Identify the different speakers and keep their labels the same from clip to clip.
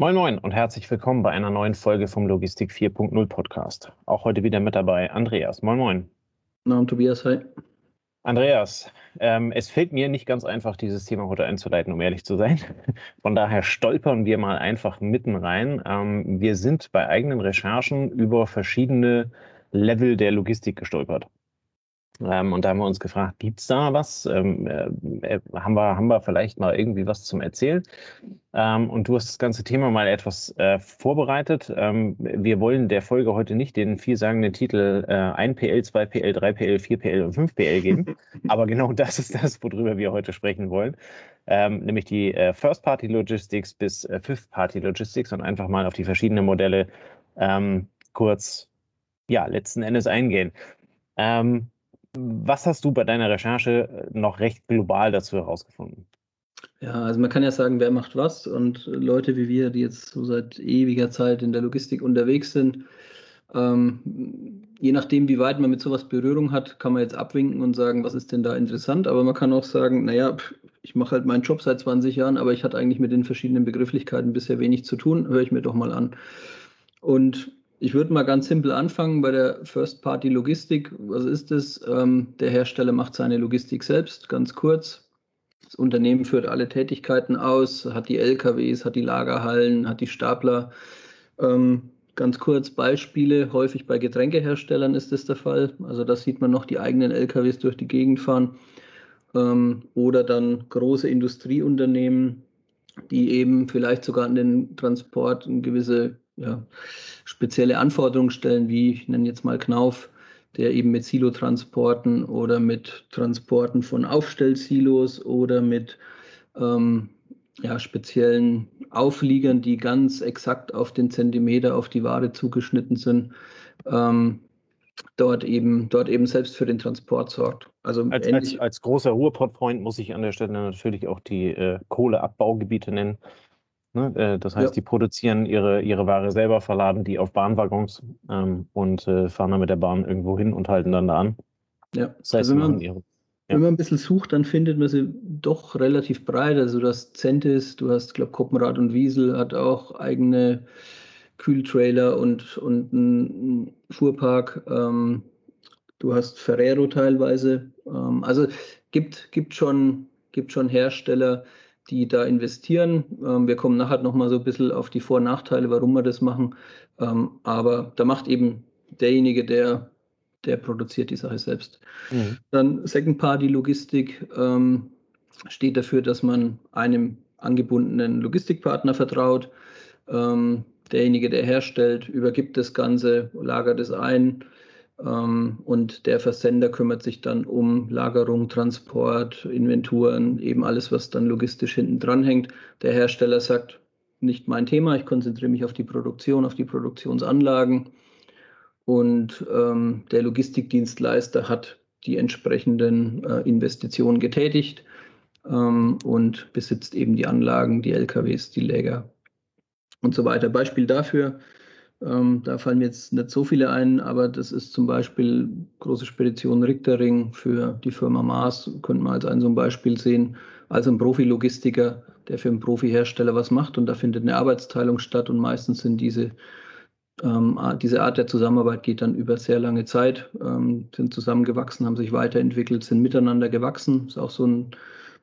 Speaker 1: Moin Moin und herzlich willkommen bei einer neuen Folge vom Logistik 4.0 Podcast. Auch heute wieder mit dabei Andreas. Moin Moin.
Speaker 2: Namen Tobias, hi.
Speaker 1: Andreas, ähm, es fällt mir nicht ganz einfach, dieses Thema heute einzuleiten, um ehrlich zu sein. Von daher stolpern wir mal einfach mitten rein. Ähm, wir sind bei eigenen Recherchen über verschiedene Level der Logistik gestolpert. Ähm, und da haben wir uns gefragt, gibt es da was? Ähm, äh, haben, wir, haben wir vielleicht mal irgendwie was zum Erzählen? Ähm, und du hast das ganze Thema mal etwas äh, vorbereitet. Ähm, wir wollen der Folge heute nicht den vielsagenden Titel äh, 1 PL, 2 PL, 3 PL, 4 PL und 5 PL geben. Aber genau das ist das, worüber wir heute sprechen wollen. Ähm, nämlich die äh, First-Party Logistics bis äh, Fifth-Party Logistics und einfach mal auf die verschiedenen Modelle ähm, kurz, ja, letzten Endes eingehen. Ähm, was hast du bei deiner Recherche äh, noch recht global dazu herausgefunden?
Speaker 2: Ja, also man kann ja sagen, wer macht was und Leute wie wir, die jetzt so seit ewiger Zeit in der Logistik unterwegs sind, ähm, je nachdem, wie weit man mit sowas Berührung hat, kann man jetzt abwinken und sagen, was ist denn da interessant, aber man kann auch sagen, naja, ich mache halt meinen Job seit 20 Jahren, aber ich hatte eigentlich mit den verschiedenen Begrifflichkeiten bisher wenig zu tun, höre ich mir doch mal an. Und ich würde mal ganz simpel anfangen bei der First-Party-Logistik. Was ist es? Ähm, der Hersteller macht seine Logistik selbst, ganz kurz. Das Unternehmen führt alle Tätigkeiten aus, hat die LKWs, hat die Lagerhallen, hat die Stapler. Ähm, ganz kurz Beispiele. Häufig bei Getränkeherstellern ist das der Fall. Also da sieht man noch die eigenen LKWs durch die Gegend fahren. Ähm, oder dann große Industrieunternehmen, die eben vielleicht sogar an den Transport eine gewisse ja, spezielle Anforderungen stellen, wie ich nenne jetzt mal Knauf, der eben mit Silotransporten oder mit Transporten von Aufstellsilos oder mit ähm, ja, speziellen Aufliegern, die ganz exakt auf den Zentimeter auf die Ware zugeschnitten sind, ähm, dort eben dort eben selbst für den Transport sorgt.
Speaker 1: Also als, als, als großer Ruhrpott-Freund muss ich an der Stelle natürlich auch die äh, Kohleabbaugebiete nennen. Ne? Äh, das heißt, ja. die produzieren ihre, ihre Ware selber, verladen die auf Bahnwaggons ähm, und äh, fahren dann mit der Bahn irgendwo hin und halten dann da an.
Speaker 2: Ja, das heißt, also wenn, man, ihre, ja. wenn man ein bisschen sucht, dann findet man sie doch relativ breit. Also du hast Centis, du hast, glaube Koppenrad und Wiesel hat auch eigene Kühltrailer und, und einen Fuhrpark. Ähm, du hast Ferrero teilweise. Ähm, also gibt, gibt, schon, gibt schon Hersteller, die da investieren. Ähm, wir kommen nachher nochmal so ein bisschen auf die Vor- und Nachteile, warum wir das machen. Ähm, aber da macht eben derjenige, der, der produziert die Sache selbst. Mhm. Dann Second-Party-Logistik ähm, steht dafür, dass man einem angebundenen Logistikpartner vertraut. Ähm, derjenige, der herstellt, übergibt das Ganze, lagert es ein und der Versender kümmert sich dann um Lagerung, Transport, Inventuren, eben alles, was dann logistisch hinten dran hängt. Der Hersteller sagt, nicht mein Thema, ich konzentriere mich auf die Produktion, auf die Produktionsanlagen. Und ähm, der Logistikdienstleister hat die entsprechenden äh, Investitionen getätigt ähm, und besitzt eben die Anlagen, die LKWs, die Läger und so weiter. Beispiel dafür, ähm, da fallen mir jetzt nicht so viele ein, aber das ist zum Beispiel große Spedition Richtering für die Firma Mars, könnte man als ein so ein Beispiel sehen, also ein Profi-Logistiker, der für einen Profi-Hersteller was macht und da findet eine Arbeitsteilung statt und meistens sind diese ähm, diese Art der Zusammenarbeit geht dann über sehr lange Zeit, ähm, sind zusammengewachsen, haben sich weiterentwickelt, sind miteinander gewachsen. Ist auch so ein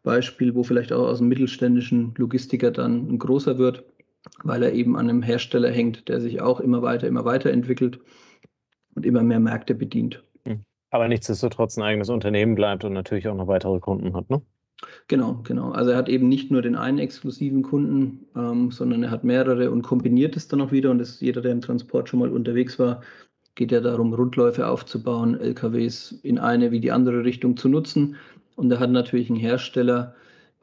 Speaker 2: Beispiel, wo vielleicht auch aus einem mittelständischen Logistiker dann ein großer wird weil er eben an einem Hersteller hängt, der sich auch immer weiter, immer weiter entwickelt und immer mehr Märkte bedient.
Speaker 1: Hm. Aber nichtsdestotrotz ein eigenes Unternehmen bleibt und natürlich auch noch weitere Kunden hat, ne?
Speaker 2: Genau, genau. Also er hat eben nicht nur den einen exklusiven Kunden, ähm, sondern er hat mehrere und kombiniert es dann auch wieder. Und das, jeder, der im Transport schon mal unterwegs war, geht ja darum, Rundläufe aufzubauen, LKWs in eine wie die andere Richtung zu nutzen. Und er hat natürlich einen Hersteller,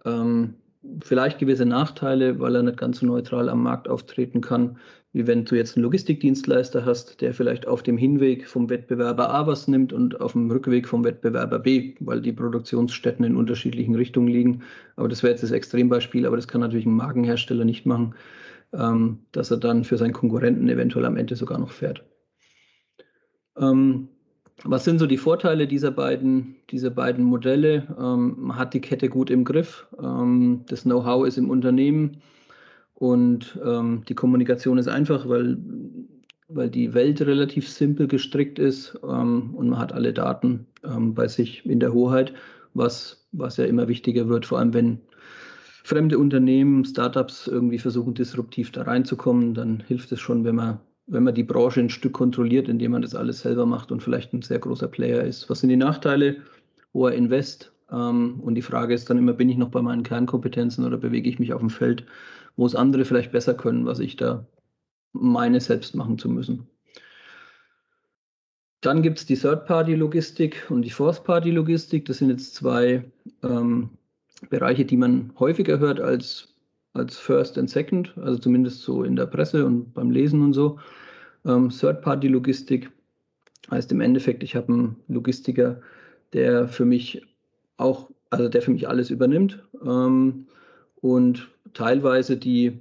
Speaker 2: ähm, vielleicht gewisse Nachteile, weil er nicht ganz so neutral am Markt auftreten kann, wie wenn du jetzt einen Logistikdienstleister hast, der vielleicht auf dem Hinweg vom Wettbewerber A was nimmt und auf dem Rückweg vom Wettbewerber B, weil die Produktionsstätten in unterschiedlichen Richtungen liegen. Aber das wäre jetzt das Extrembeispiel, aber das kann natürlich ein Markenhersteller nicht machen, ähm, dass er dann für seinen Konkurrenten eventuell am Ende sogar noch fährt. Ähm, was sind so die Vorteile dieser beiden, dieser beiden Modelle? Ähm, man hat die Kette gut im Griff, ähm, das Know-how ist im Unternehmen Und ähm, die Kommunikation ist einfach, weil, weil die Welt relativ simpel gestrickt ist ähm, und man hat alle Daten ähm, bei sich in der Hoheit, was, was ja immer wichtiger wird, vor allem wenn fremde Unternehmen, Startups irgendwie versuchen, disruptiv da reinzukommen, dann hilft es schon, wenn man, wenn man die Branche ein Stück kontrolliert, indem man das alles selber macht und vielleicht ein sehr großer Player ist. Was sind die Nachteile? Hoher Invest. Ähm, und die Frage ist dann immer, bin ich noch bei meinen Kernkompetenzen oder bewege ich mich auf dem Feld, wo es andere vielleicht besser können, was ich da meine selbst machen zu müssen. Dann gibt es die Third-Party-Logistik und die Fourth-Party-Logistik. Das sind jetzt zwei ähm, Bereiche, die man häufiger hört als, als First and Second, also zumindest so in der Presse und beim Lesen und so. Ähm, Third-Party-Logistik heißt im Endeffekt, ich habe einen Logistiker, der für mich auch, also der für mich alles übernimmt ähm, und teilweise die,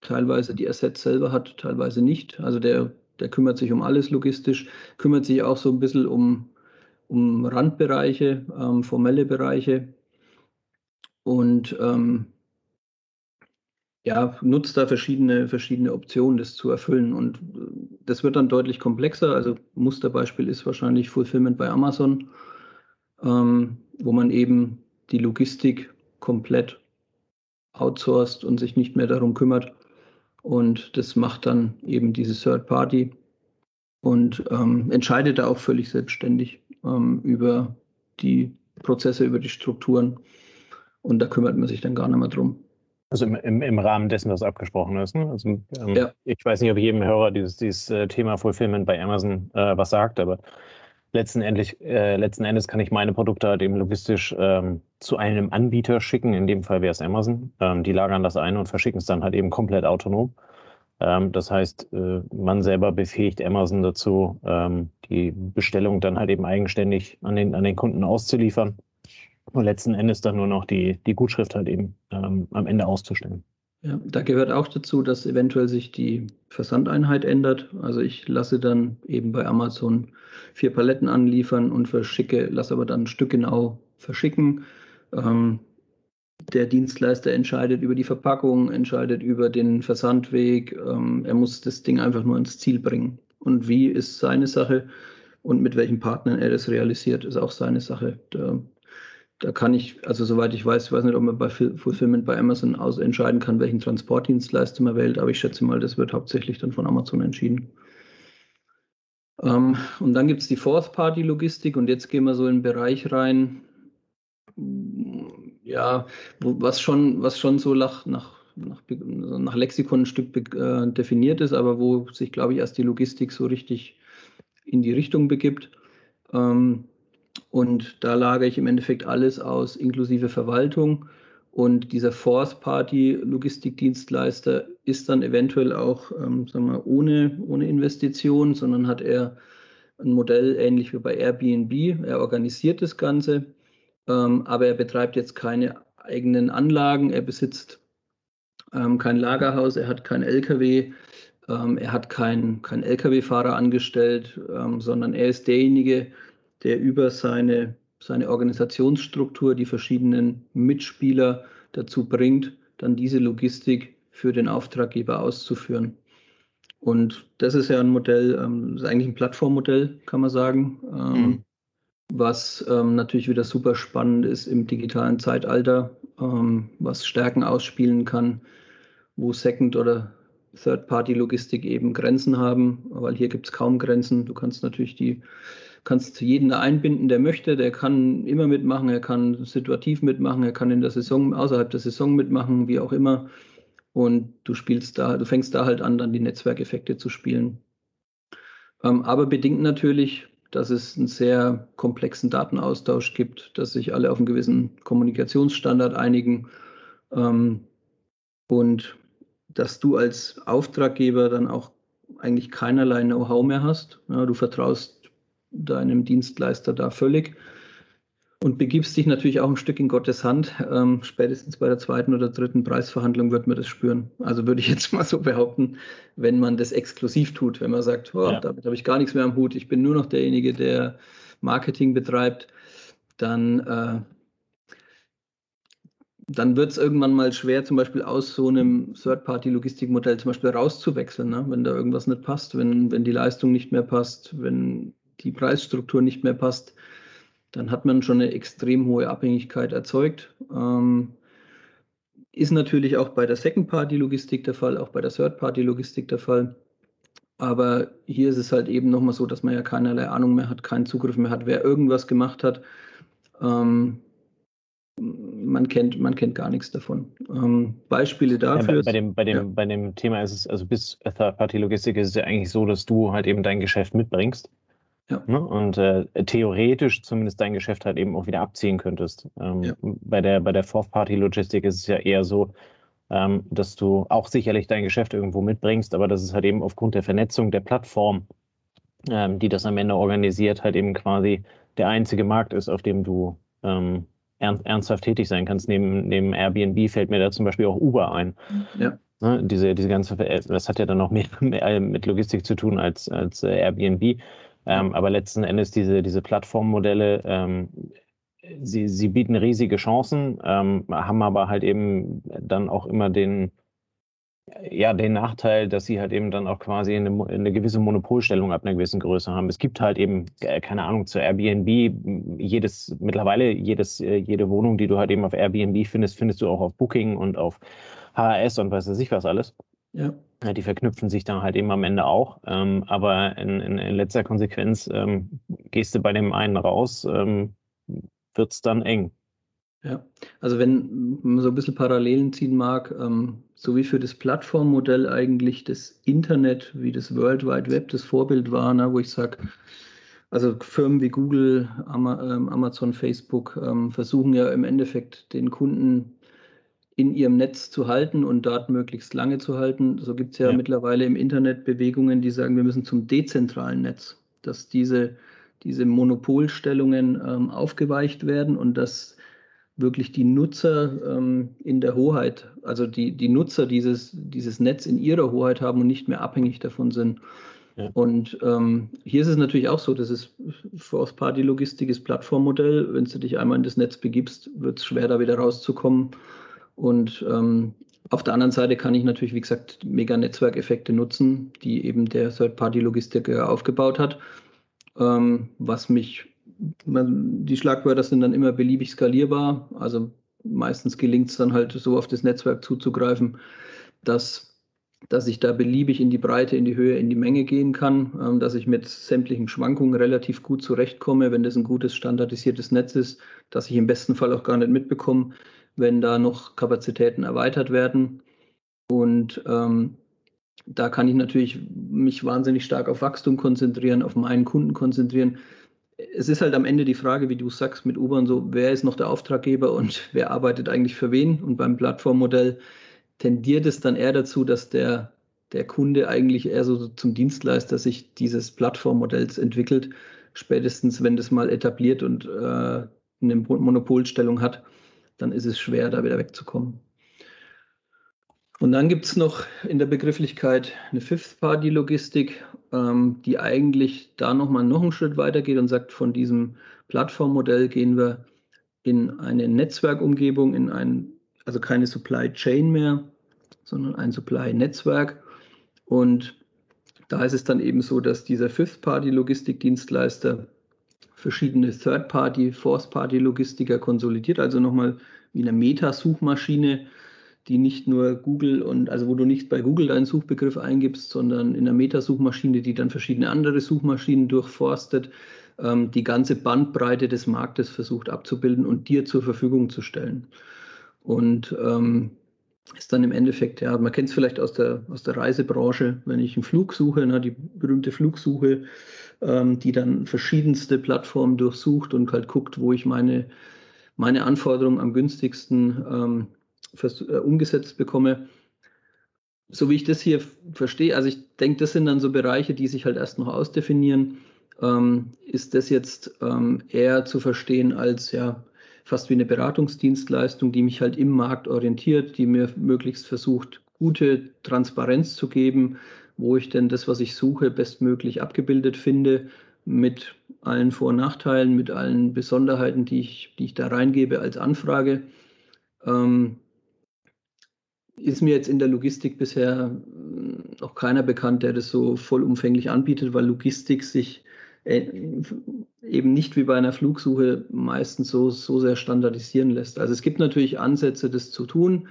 Speaker 2: teilweise die Assets selber hat, teilweise nicht. Also der, der kümmert sich um alles logistisch, kümmert sich auch so ein bisschen um, um Randbereiche, ähm, formelle Bereiche, und ähm, ja, nutzt da verschiedene, verschiedene Optionen, das zu erfüllen. Und äh, das wird dann deutlich komplexer. Also Musterbeispiel ist wahrscheinlich Fulfillment bei Amazon, ähm, wo man eben die Logistik komplett outsourced und sich nicht mehr darum kümmert. Und das macht dann eben diese Third Party und ähm, entscheidet da auch völlig selbstständig ähm, über die Prozesse, über die Strukturen. Und da kümmert man sich dann gar nicht mehr drum.
Speaker 1: Also im, im, im Rahmen dessen, was abgesprochen ist. Ne? Also, ähm, ja. Ich weiß nicht, ob jedem Hörer dieses, dieses äh, Thema Fulfillment bei Amazon äh, was sagt, aber letzten, endlich, äh, letzten Endes kann ich meine Produkte halt eben logistisch ähm, zu einem Anbieter schicken. In dem Fall wäre es Amazon. Ähm, die lagern das ein und verschicken es dann halt eben komplett autonom. Ähm, das heißt, äh, man selber befähigt Amazon dazu, ähm, die Bestellung dann halt eben eigenständig an den, an den Kunden auszuliefern und letzten Endes dann nur noch die, die Gutschrift halt eben ähm, am Ende auszustellen.
Speaker 2: Ja, da gehört auch dazu, dass eventuell sich die Versandeinheit ändert. Also ich lasse dann eben bei Amazon vier Paletten anliefern und verschicke, lasse aber dann ein Stück genau verschicken. Ähm, der Dienstleister entscheidet über die Verpackung, entscheidet über den Versandweg. Ähm, er muss das Ding einfach nur ins Ziel bringen. Und wie ist seine Sache und mit welchen Partnern er das realisiert, ist auch seine Sache. Da da kann ich, also soweit ich weiß, ich weiß nicht, ob man bei Fulfillment bei Amazon aus entscheiden kann, welchen Transportdienstleister man wählt, aber ich schätze mal, das wird hauptsächlich dann von Amazon entschieden. Ähm, und dann gibt es die Fourth-Party-Logistik und jetzt gehen wir so in den Bereich rein, ja, wo, was, schon, was schon so nach, nach, nach, nach Lexikon ein Stück äh, definiert ist, aber wo sich, glaube ich, erst die Logistik so richtig in die Richtung begibt. Ähm, und da lagere ich im Endeffekt alles aus, inklusive Verwaltung. Und dieser Force-Party-Logistikdienstleister ist dann eventuell auch, ähm, sagen wir, ohne, ohne Investition, sondern hat er ein Modell ähnlich wie bei Airbnb. Er organisiert das Ganze, ähm, aber er betreibt jetzt keine eigenen Anlagen. Er besitzt ähm, kein Lagerhaus, er hat kein LKW, ähm, er hat keinen kein LKW-Fahrer angestellt, ähm, sondern er ist derjenige, der über seine, seine Organisationsstruktur die verschiedenen Mitspieler dazu bringt, dann diese Logistik für den Auftraggeber auszuführen. Und das ist ja ein Modell, ähm, ist eigentlich ein Plattformmodell, kann man sagen, ähm, mhm. was ähm, natürlich wieder super spannend ist im digitalen Zeitalter, ähm, was Stärken ausspielen kann, wo Second- oder Third-Party-Logistik eben Grenzen haben, weil hier gibt es kaum Grenzen. Du kannst natürlich die kannst jeden da einbinden, der möchte, der kann immer mitmachen, er kann situativ mitmachen, er kann in der Saison, außerhalb der Saison mitmachen, wie auch immer. Und du spielst da, du fängst da halt an, dann die Netzwerkeffekte zu spielen. Ähm, aber bedingt natürlich, dass es einen sehr komplexen Datenaustausch gibt, dass sich alle auf einen gewissen Kommunikationsstandard einigen ähm, und dass du als Auftraggeber dann auch eigentlich keinerlei Know-how mehr hast. Ja, du vertraust deinem Dienstleister da völlig und begibst dich natürlich auch ein Stück in Gottes Hand. Ähm, spätestens bei der zweiten oder dritten Preisverhandlung wird man das spüren. Also würde ich jetzt mal so behaupten, wenn man das exklusiv tut, wenn man sagt, oh, ja. damit habe ich gar nichts mehr am Hut, ich bin nur noch derjenige, der Marketing betreibt, dann äh, dann wird es irgendwann mal schwer, zum Beispiel aus so einem Third-Party-Logistikmodell zum Beispiel rauszuwechseln, ne? wenn da irgendwas nicht passt, wenn, wenn die Leistung nicht mehr passt, wenn die Preisstruktur nicht mehr passt, dann hat man schon eine extrem hohe Abhängigkeit erzeugt. Ähm, ist natürlich auch bei der Second-Party-Logistik der Fall, auch bei der Third-Party-Logistik der Fall. Aber hier ist es halt eben nochmal so, dass man ja keinerlei Ahnung mehr hat, keinen Zugriff mehr hat, wer irgendwas gemacht hat. Ähm, man kennt, man kennt gar nichts davon. Ähm, Beispiele dafür.
Speaker 1: Ja, bei, bei, dem, bei, dem, ja. bei dem Thema ist es, also bis Third-Party-Logistik ist es ja eigentlich so, dass du halt eben dein Geschäft mitbringst. Ja. Ne? Und äh, theoretisch zumindest dein Geschäft halt eben auch wieder abziehen könntest. Ähm, ja. Bei der, bei der Fourth-Party-Logistik ist es ja eher so, ähm, dass du auch sicherlich dein Geschäft irgendwo mitbringst, aber dass es halt eben aufgrund der Vernetzung der Plattform, ähm, die das am Ende organisiert, halt eben quasi der einzige Markt ist, auf dem du ähm, ernst, ernsthaft tätig sein kannst. Neben, neben Airbnb fällt mir da zum Beispiel auch Uber ein. Ja. Ne, diese, diese ganze, das hat ja dann noch mehr, mehr mit Logistik zu tun als, als äh, Airbnb. Ähm, aber letzten Endes diese, diese Plattformmodelle, ähm, sie, sie bieten riesige Chancen, ähm, haben aber halt eben dann auch immer den, ja, den Nachteil, dass sie halt eben dann auch quasi eine, eine, gewisse Monopolstellung ab einer gewissen Größe haben. Es gibt halt eben, äh, keine Ahnung, zu Airbnb, jedes, mittlerweile jedes, äh, jede Wohnung, die du halt eben auf Airbnb findest, findest du auch auf Booking und auf HRS und weiß ich was alles. Ja. Die verknüpfen sich dann halt eben am Ende auch. Ähm, aber in, in, in, letzter Konsequenz ähm, gehst du bei dem einen raus, ähm, wird es dann eng.
Speaker 2: Ja, also wenn man so ein bisschen Parallelen ziehen mag, ähm, so wie für das Plattformmodell eigentlich das Internet, wie das World Wide Web das Vorbild war, ne, wo ich sage, also Firmen wie Google, ähm, Amazon, Facebook ähm, versuchen ja im Endeffekt den Kunden in ihrem Netz zu halten und Daten möglichst lange zu halten. So gibt es ja, ja, mittlerweile im Internet Bewegungen, die sagen, wir müssen zum dezentralen Netz, dass diese, diese Monopolstellungen ähm, aufgeweicht werden und dass wirklich die Nutzer ähm, in der Hoheit, also die, die Nutzer dieses, dieses Netz in ihrer Hoheit haben und nicht mehr abhängig davon sind. Ja. Und ähm, hier ist es natürlich auch so, das ist Force Party Logistik ist Plattformmodell. Wenn du dich einmal in das Netz begibst, wird es schwer, da wieder rauszukommen. Und ähm, auf der anderen Seite kann ich natürlich, wie gesagt, mega Netzwerkeffekte nutzen, die eben der Third-Party-Logistiker aufgebaut hat, ähm, was mich, man, die Schlagwörter sind dann immer beliebig skalierbar. Also meistens gelingt es dann halt so auf das Netzwerk zuzugreifen, dass, dass ich da beliebig in die Breite, in die Höhe, in die Menge gehen kann, ähm, dass ich mit sämtlichen Schwankungen relativ gut zurechtkomme, wenn das ein gutes standardisiertes Netz ist, dass ich im besten Fall auch gar nicht mitbekomme, wenn da noch Kapazitäten erweitert werden. Und ähm, da kann ich natürlich mich wahnsinnig stark auf Wachstum konzentrieren, auf meinen Kunden konzentrieren. Es ist halt am Ende die Frage, wie du sagst, mit Uber und so, wer ist noch der Auftraggeber und wer arbeitet eigentlich für wen? Und beim Plattformmodell tendiert es dann eher dazu, dass der, der Kunde eigentlich eher so zum Dienstleister sich dieses Plattformmodells entwickelt, spätestens wenn das mal etabliert und äh, eine Monopolstellung hat dann ist es schwer, da wieder wegzukommen. Und dann gibt es noch in der Begrifflichkeit eine Fifth-Party-Logistik, ähm, die eigentlich da nochmal noch einen Schritt weiter geht und sagt, von diesem Plattformmodell gehen wir in eine Netzwerkumgebung, in ein, also keine Supply Chain mehr, sondern ein Supply-Netzwerk. Und da ist es dann eben so, dass dieser Fifth-Party-Logistikdienstleister verschiedene Third-Party, Fourth-Party-Logistiker konsolidiert, also nochmal wie eine Meta-Suchmaschine, die nicht nur Google und also wo du nicht bei Google deinen Suchbegriff eingibst, sondern in einer Meta-Suchmaschine, die dann verschiedene andere Suchmaschinen durchforstet, ähm, die ganze Bandbreite des Marktes versucht abzubilden und dir zur Verfügung zu stellen. Und ähm, ist dann im Endeffekt, ja, man kennt es vielleicht aus der, aus der Reisebranche, wenn ich einen Flug suche, na, die berühmte Flugsuche, ähm, die dann verschiedenste Plattformen durchsucht und halt guckt, wo ich meine, meine Anforderungen am günstigsten ähm, fürs, äh, umgesetzt bekomme. So wie ich das hier verstehe, also ich denke, das sind dann so Bereiche, die sich halt erst noch ausdefinieren. Ähm, ist das jetzt ähm, eher zu verstehen als ja fast wie eine Beratungsdienstleistung, die mich halt im Markt orientiert, die mir möglichst versucht, gute Transparenz zu geben, wo ich denn das, was ich suche, bestmöglich abgebildet finde, mit allen Vor- und Nachteilen, mit allen Besonderheiten, die ich, die ich da reingebe als Anfrage. Ähm, ist mir jetzt in der Logistik bisher äh, noch keiner bekannt, der das so vollumfänglich anbietet, weil Logistik sich äh, eben nicht wie bei einer Flugsuche meistens so, so sehr standardisieren lässt. Also es gibt natürlich Ansätze, das zu tun.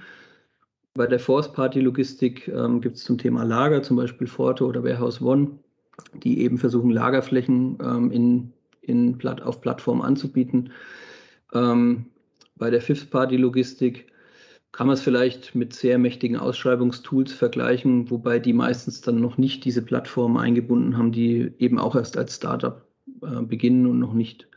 Speaker 2: Bei der Force-Party-Logistik ähm, gibt es zum Thema Lager, zum Beispiel Forto oder Warehouse One, die eben versuchen, Lagerflächen ähm, in, in Platt, auf Plattformen anzubieten. Ähm, bei der Fifth-Party-Logistik kann man es vielleicht mit sehr mächtigen Ausschreibungstools vergleichen, wobei die meistens dann noch nicht diese Plattformen eingebunden haben, die eben auch erst als Startup äh, beginnen und noch nicht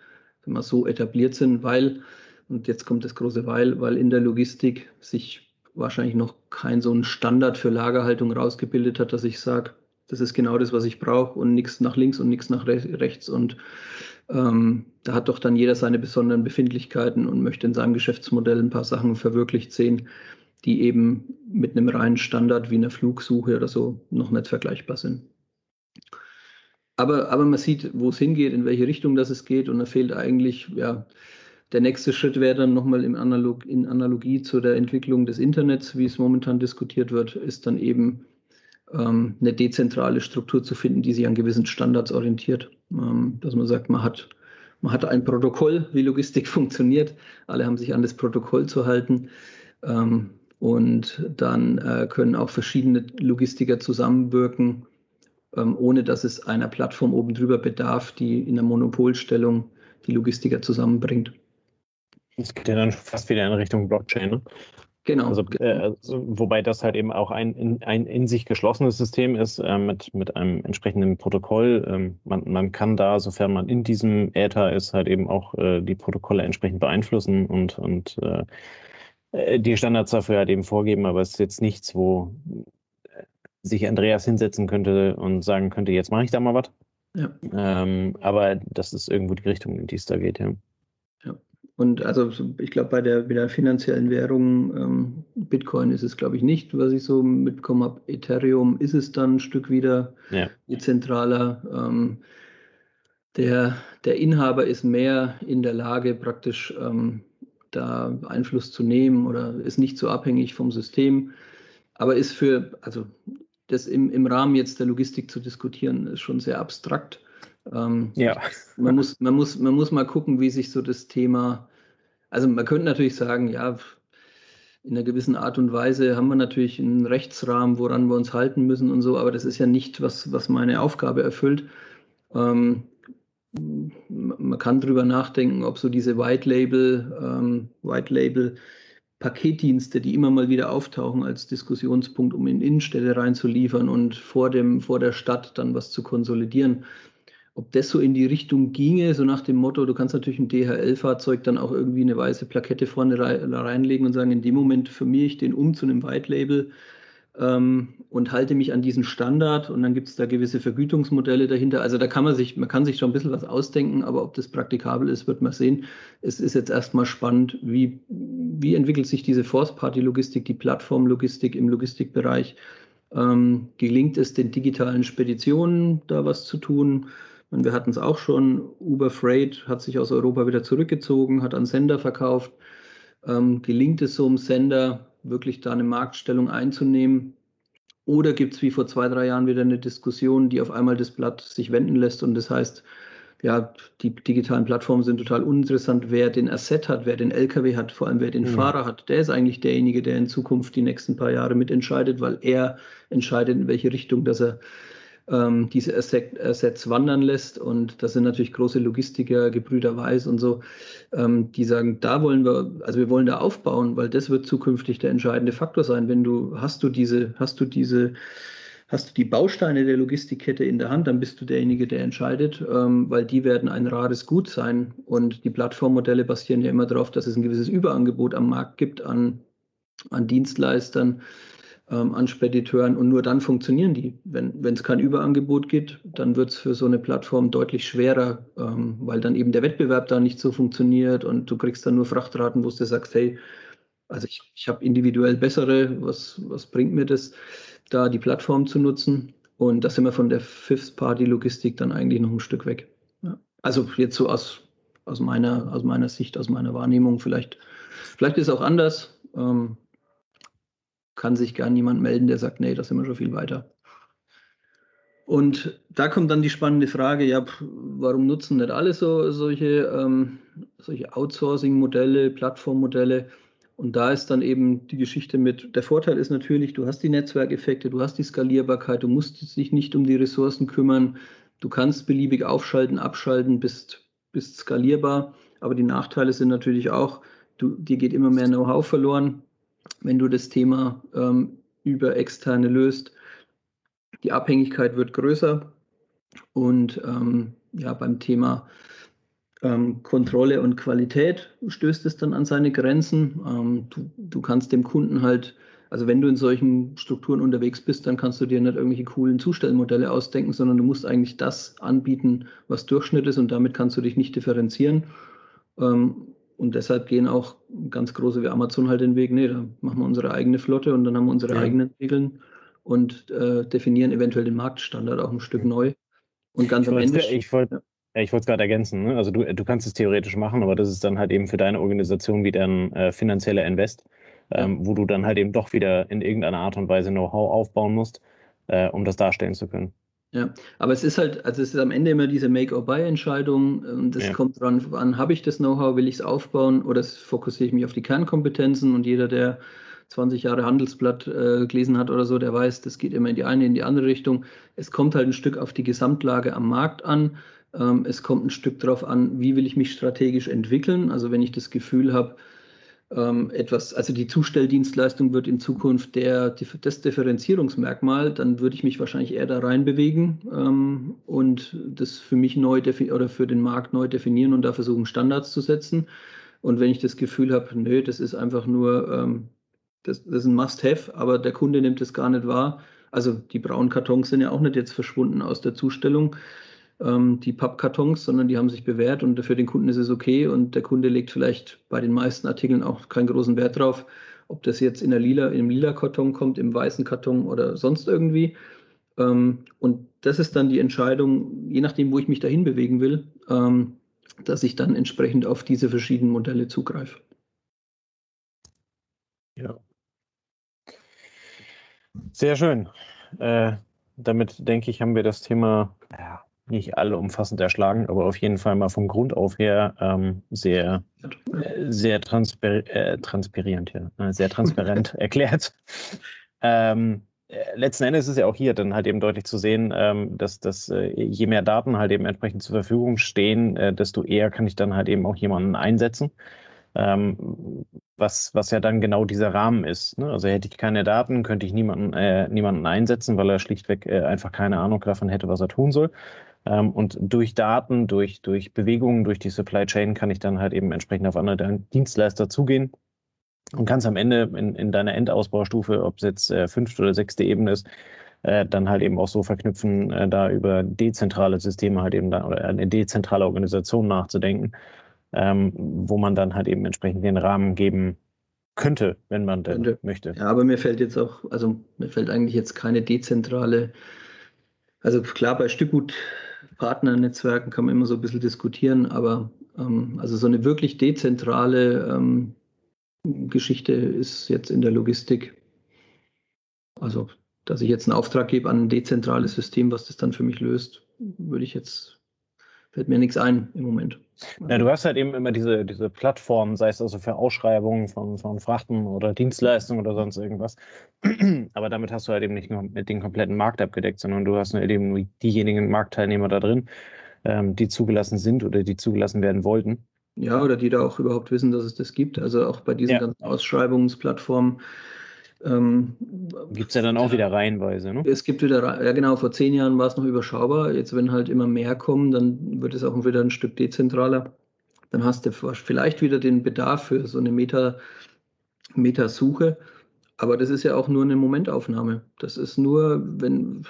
Speaker 2: wenn man so etabliert sind, weil, und jetzt kommt das große Weil, weil in der Logistik sich wahrscheinlich noch kein so ein Standard für Lagerhaltung rausgebildet hat, dass ich sage, das ist genau das, was ich brauche und nichts nach links und nichts nach rechts. Und ähm, da hat doch dann jeder seine besonderen Befindlichkeiten und möchte in seinem Geschäftsmodell ein paar Sachen verwirklicht sehen, die eben mit einem reinen Standard wie einer Flugsuche oder so noch nicht vergleichbar sind. Aber, aber man sieht, wo es hingeht, in welche Richtung das es geht und da fehlt eigentlich, ja, der nächste Schritt wäre dann nochmal im Analog, in Analogie zu der Entwicklung des Internets, wie es momentan diskutiert wird, ist dann eben ähm, eine dezentrale Struktur zu finden, die sich an gewissen Standards orientiert. Ähm, dass man sagt, man hat, man hat ein Protokoll, wie Logistik funktioniert. Alle haben sich an das Protokoll zu halten. Ähm, und dann äh, können auch verschiedene Logistiker zusammenwirken, ähm, ohne dass es einer Plattform oben drüber bedarf, die in der Monopolstellung die Logistiker zusammenbringt.
Speaker 1: Das geht ja dann fast wieder in Richtung Blockchain. Ne? Genau. Also, äh, also, wobei das halt eben auch ein in, ein in sich geschlossenes System ist äh, mit, mit einem entsprechenden Protokoll. Ähm, man, man kann da, sofern man in diesem Äther ist, halt eben auch äh, die Protokolle entsprechend beeinflussen und, und äh, äh, die Standards dafür halt eben vorgeben, aber es ist jetzt nichts, wo äh, sich Andreas hinsetzen könnte und sagen könnte, jetzt mache ich da mal was. Ja. Ähm, aber das ist irgendwo die Richtung, in die es da geht, ja.
Speaker 2: Und also ich glaube, bei der, bei der finanziellen Währung ähm, Bitcoin ist es, glaube ich, nicht, was ich so mitbekommen habe. Ethereum ist es dann ein Stück wieder ja. dezentraler. Ähm, der, der Inhaber ist mehr in der Lage, praktisch ähm, da Einfluss zu nehmen oder ist nicht so abhängig vom System. Aber ist für, also das im, im Rahmen jetzt der Logistik zu diskutieren, ist schon sehr abstrakt. Ähm, ja. Man muss, man, muss, man muss mal gucken, wie sich so das Thema, also man könnte natürlich sagen, ja, in einer gewissen Art und Weise haben wir natürlich einen Rechtsrahmen, woran wir uns halten müssen und so, aber das ist ja nicht, was, was meine Aufgabe erfüllt. Ähm, man kann darüber nachdenken, ob so diese White Label, ähm, White Label Paketdienste, die immer mal wieder auftauchen als Diskussionspunkt, um in Innenstädte reinzuliefern und vor, dem, vor der Stadt dann was zu konsolidieren, ob das so in die Richtung ginge, so nach dem Motto, du kannst natürlich ein DHL-Fahrzeug dann auch irgendwie eine weiße Plakette vorne reinlegen und sagen, in dem Moment firmiere ich den um zu einem White Label ähm, und halte mich an diesen Standard und dann gibt es da gewisse Vergütungsmodelle dahinter. Also da kann man sich, man kann sich schon ein bisschen was ausdenken, aber ob das praktikabel ist, wird man sehen. Es ist jetzt erstmal spannend, wie, wie entwickelt sich diese Force-Party-Logistik, die Plattform-Logistik im Logistikbereich. Ähm, gelingt es den digitalen Speditionen da was zu tun? Und wir hatten es auch schon, Uber Freight hat sich aus Europa wieder zurückgezogen, hat an Sender verkauft. Ähm, gelingt es so einem Sender, wirklich da eine Marktstellung einzunehmen? Oder gibt es wie vor zwei, drei Jahren wieder eine Diskussion, die auf einmal das Blatt sich wenden lässt und das heißt, ja, die digitalen Plattformen sind total uninteressant. Wer den Asset hat, wer den LKW hat, vor allem wer den mhm. Fahrer hat, der ist eigentlich derjenige, der in Zukunft die nächsten paar Jahre mitentscheidet, weil er entscheidet, in welche Richtung dass er ähm, diese Assets wandern lässt. Und das sind natürlich große Logistiker, Gebrüder Weiß und so, ähm, die sagen, da wollen wir, also wir wollen da aufbauen, weil das wird zukünftig der entscheidende Faktor sein. Wenn du, hast du diese, hast du diese, hast du die Bausteine der Logistikkette in der Hand, dann bist du derjenige, der entscheidet, ähm, weil die werden ein rares Gut sein. Und die Plattformmodelle basieren ja immer darauf, dass es ein gewisses Überangebot am Markt gibt an, an Dienstleistern ähm, an Spediteuren und nur dann funktionieren die. Wenn es kein Überangebot gibt, dann wird es für so eine Plattform deutlich schwerer, ähm, weil dann eben der Wettbewerb da nicht so funktioniert und du kriegst dann nur Frachtraten, wo du sagst, hey, also ich, ich habe individuell bessere, was, was bringt mir das, da die Plattform zu nutzen? Und da sind wir von der Fifth-Party-Logistik dann eigentlich noch ein Stück weg. Ja. Also jetzt so aus, aus, meiner, aus meiner Sicht, aus meiner Wahrnehmung, vielleicht, vielleicht ist es auch anders, ähm, kann sich gar niemand melden, der sagt, nee, da sind wir schon viel weiter. Und da kommt dann die spannende Frage, ja, warum nutzen nicht alle so solche, ähm, solche Outsourcing-Modelle, Plattformmodelle? Und da ist dann eben die Geschichte mit, der Vorteil ist natürlich, du hast die Netzwerkeffekte, du hast die Skalierbarkeit, du musst dich nicht um die Ressourcen kümmern, du kannst beliebig aufschalten, abschalten, bist, bist skalierbar. Aber die Nachteile sind natürlich auch, du, dir geht immer mehr Know-how verloren, wenn du das Thema ähm, über externe löst. Die Abhängigkeit wird größer und ähm, ja, beim Thema ähm, Kontrolle und Qualität stößt es dann an seine Grenzen. Ähm, du, du kannst dem Kunden halt, also wenn du in solchen Strukturen unterwegs bist, dann kannst du dir nicht irgendwelche coolen Zustellmodelle ausdenken, sondern du musst eigentlich das anbieten, was Durchschnitt ist und damit kannst du dich nicht differenzieren. Ähm, und deshalb gehen auch ganz große wie Amazon halt den Weg, nee, da machen wir unsere eigene Flotte und dann haben wir unsere ja. eigenen Regeln und äh, definieren eventuell den Marktstandard auch ein Stück neu. Und ganz
Speaker 1: ich
Speaker 2: am Ende.
Speaker 1: Ich wollte ja, es gerade ergänzen. Ne? Also du, du kannst es theoretisch machen, aber das ist dann halt eben für deine Organisation wieder ein äh, finanzieller Invest, ähm, ja. wo du dann halt eben doch wieder in irgendeiner Art und Weise Know-how aufbauen musst, äh, um das darstellen zu können.
Speaker 2: Ja, aber es ist halt, also es ist am Ende immer diese Make-or-Buy-Entscheidung. Und das ja. kommt dran an, habe ich das Know-how, will ich es aufbauen oder fokussiere ich mich auf die Kernkompetenzen und jeder, der 20 Jahre Handelsblatt äh, gelesen hat oder so, der weiß, das geht immer in die eine, in die andere Richtung. Es kommt halt ein Stück auf die Gesamtlage am Markt an. Ähm, es kommt ein Stück darauf an, wie will ich mich strategisch entwickeln. Also wenn ich das Gefühl habe, ähm, etwas, also die Zustelldienstleistung wird in Zukunft der, das Differenzierungsmerkmal, dann würde ich mich wahrscheinlich eher da reinbewegen ähm, und das für mich neu oder für den Markt neu definieren und da versuchen, Standards zu setzen. Und wenn ich das Gefühl habe, nö, das ist einfach nur, ähm, das, das ist ein Must-Have, aber der Kunde nimmt es gar nicht wahr. Also die braunen Kartons sind ja auch nicht jetzt verschwunden aus der Zustellung ähm, die Pappkartons, sondern die haben sich bewährt und für den Kunden ist es okay und der Kunde legt vielleicht bei den meisten Artikeln auch keinen großen Wert drauf, ob das jetzt in der lila, im lila Karton kommt, im weißen Karton oder sonst irgendwie. Ähm, und das ist dann die Entscheidung, je nachdem, wo ich mich dahin bewegen will, ähm, dass ich dann entsprechend auf diese verschiedenen Modelle zugreife.
Speaker 1: Ja. Sehr schön. Äh, damit denke ich, haben wir das Thema ja, nicht alle umfassend erschlagen, aber auf jeden Fall mal vom Grund auf her ähm, sehr, sehr transper äh, transparent, ja, äh, sehr transparent erklärt. Ähm, äh, letzten Endes ist es ja auch hier dann halt eben deutlich zu sehen, ähm, dass, dass äh, je mehr Daten halt eben entsprechend zur Verfügung stehen, äh, desto eher kann ich dann halt eben auch jemanden einsetzen. Ähm, was, was ja dann genau dieser Rahmen ist. Ne? Also hätte ich keine Daten, könnte ich niemanden, äh, niemanden einsetzen, weil er schlichtweg äh, einfach keine Ahnung davon hätte, was er tun soll. Ähm, und durch Daten, durch, durch Bewegungen, durch die Supply Chain kann ich dann halt eben entsprechend auf andere Dienstleister zugehen und kannst am Ende in, in deiner Endausbaustufe, ob es jetzt äh, fünfte oder sechste Ebene ist, äh, dann halt eben auch so verknüpfen, äh, da über dezentrale Systeme halt eben da oder eine dezentrale Organisation nachzudenken, ähm, wo man dann halt eben entsprechend den Rahmen geben könnte, wenn man denn könnte. möchte.
Speaker 2: Ja, aber mir fällt jetzt auch, also mir fällt eigentlich jetzt keine dezentrale, also klar, bei Stückgut Partnernetzwerken kann man immer so ein bisschen diskutieren, aber ähm, also so eine wirklich dezentrale ähm, Geschichte ist jetzt in der Logistik. Also, dass ich jetzt einen Auftrag gebe an ein dezentrales System, was das dann für mich löst, würde ich jetzt fällt mir nichts ein im Moment.
Speaker 1: Ja, du hast halt eben immer diese, diese Plattformen, sei es also für Ausschreibungen von, von Frachten oder Dienstleistungen oder sonst irgendwas. Aber damit hast du halt eben nicht nur mit den kompletten Markt abgedeckt, sondern du hast nur eben nur diejenigen Marktteilnehmer da drin, ähm, die zugelassen sind oder die zugelassen werden wollten.
Speaker 2: Ja, oder die da auch überhaupt wissen, dass es das gibt. Also auch bei diesen ja. ganzen Ausschreibungsplattformen
Speaker 1: ähm, gibt es ja dann auch wieder reihenweise, ne?
Speaker 2: Es gibt wieder, ja genau, vor zehn Jahren war es noch überschaubar. Jetzt, wenn halt immer mehr kommen, dann wird es auch wieder ein Stück dezentraler. Dann hast du vielleicht wieder den Bedarf für so eine Meta, Metasuche. Aber das ist ja auch nur eine Momentaufnahme. Das ist nur, wenn,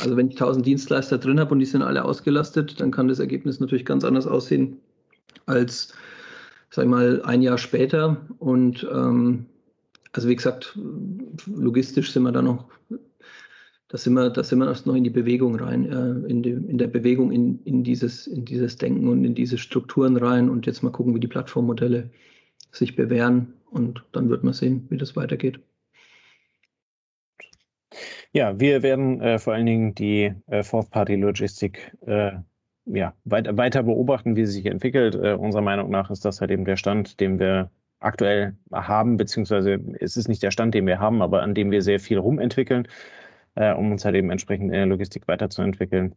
Speaker 2: also wenn ich tausend Dienstleister drin habe und die sind alle ausgelastet, dann kann das Ergebnis natürlich ganz anders aussehen als, sag ich mal, ein Jahr später. Und ähm, also wie gesagt, logistisch sind wir da noch, da sind wir, da sind wir erst noch in die Bewegung rein, äh, in, die, in der Bewegung in, in, dieses, in dieses Denken und in diese Strukturen rein und jetzt mal gucken, wie die Plattformmodelle sich bewähren und dann wird man sehen, wie das weitergeht.
Speaker 1: Ja, wir werden äh, vor allen Dingen die äh, Fourth-Party-Logistik äh, ja, weit, weiter beobachten, wie sie sich entwickelt. Äh, unserer Meinung nach ist das halt eben der Stand, den wir aktuell haben, beziehungsweise es ist nicht der Stand, den wir haben, aber an dem wir sehr viel rumentwickeln, äh, um uns halt eben entsprechend in der Logistik weiterzuentwickeln.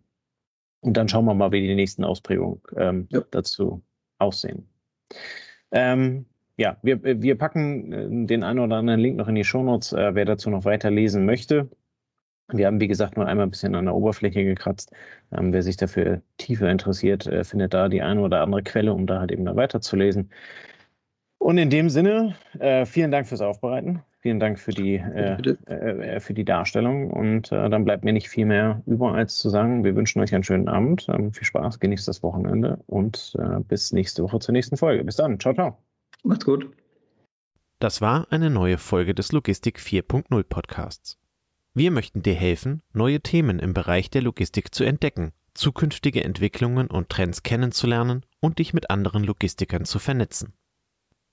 Speaker 1: Und dann schauen wir mal, wie die nächsten Ausprägungen ähm, ja. dazu aussehen. Ähm, ja, wir, wir packen äh, den einen oder anderen Link noch in die Shownotes, äh, wer dazu noch weiter lesen möchte. Wir haben, wie gesagt, nur einmal ein bisschen an der Oberfläche gekratzt. Ähm, wer sich dafür tiefer interessiert, äh, findet da die eine oder andere Quelle, um da halt eben da weiterzulesen. Und in dem Sinne, äh, vielen Dank fürs Aufbereiten. Vielen Dank für die, äh, äh, für die Darstellung. Und äh, dann bleibt mir nicht viel mehr über, als zu sagen, wir wünschen euch einen schönen Abend. Ähm, viel Spaß, genießt das Wochenende und äh, bis nächste Woche zur nächsten Folge. Bis dann. Ciao, ciao.
Speaker 2: Macht's gut.
Speaker 3: Das war eine neue Folge des Logistik 4.0 Podcasts. Wir möchten dir helfen, neue Themen im Bereich der Logistik zu entdecken, zukünftige Entwicklungen und Trends kennenzulernen und dich mit anderen Logistikern zu vernetzen.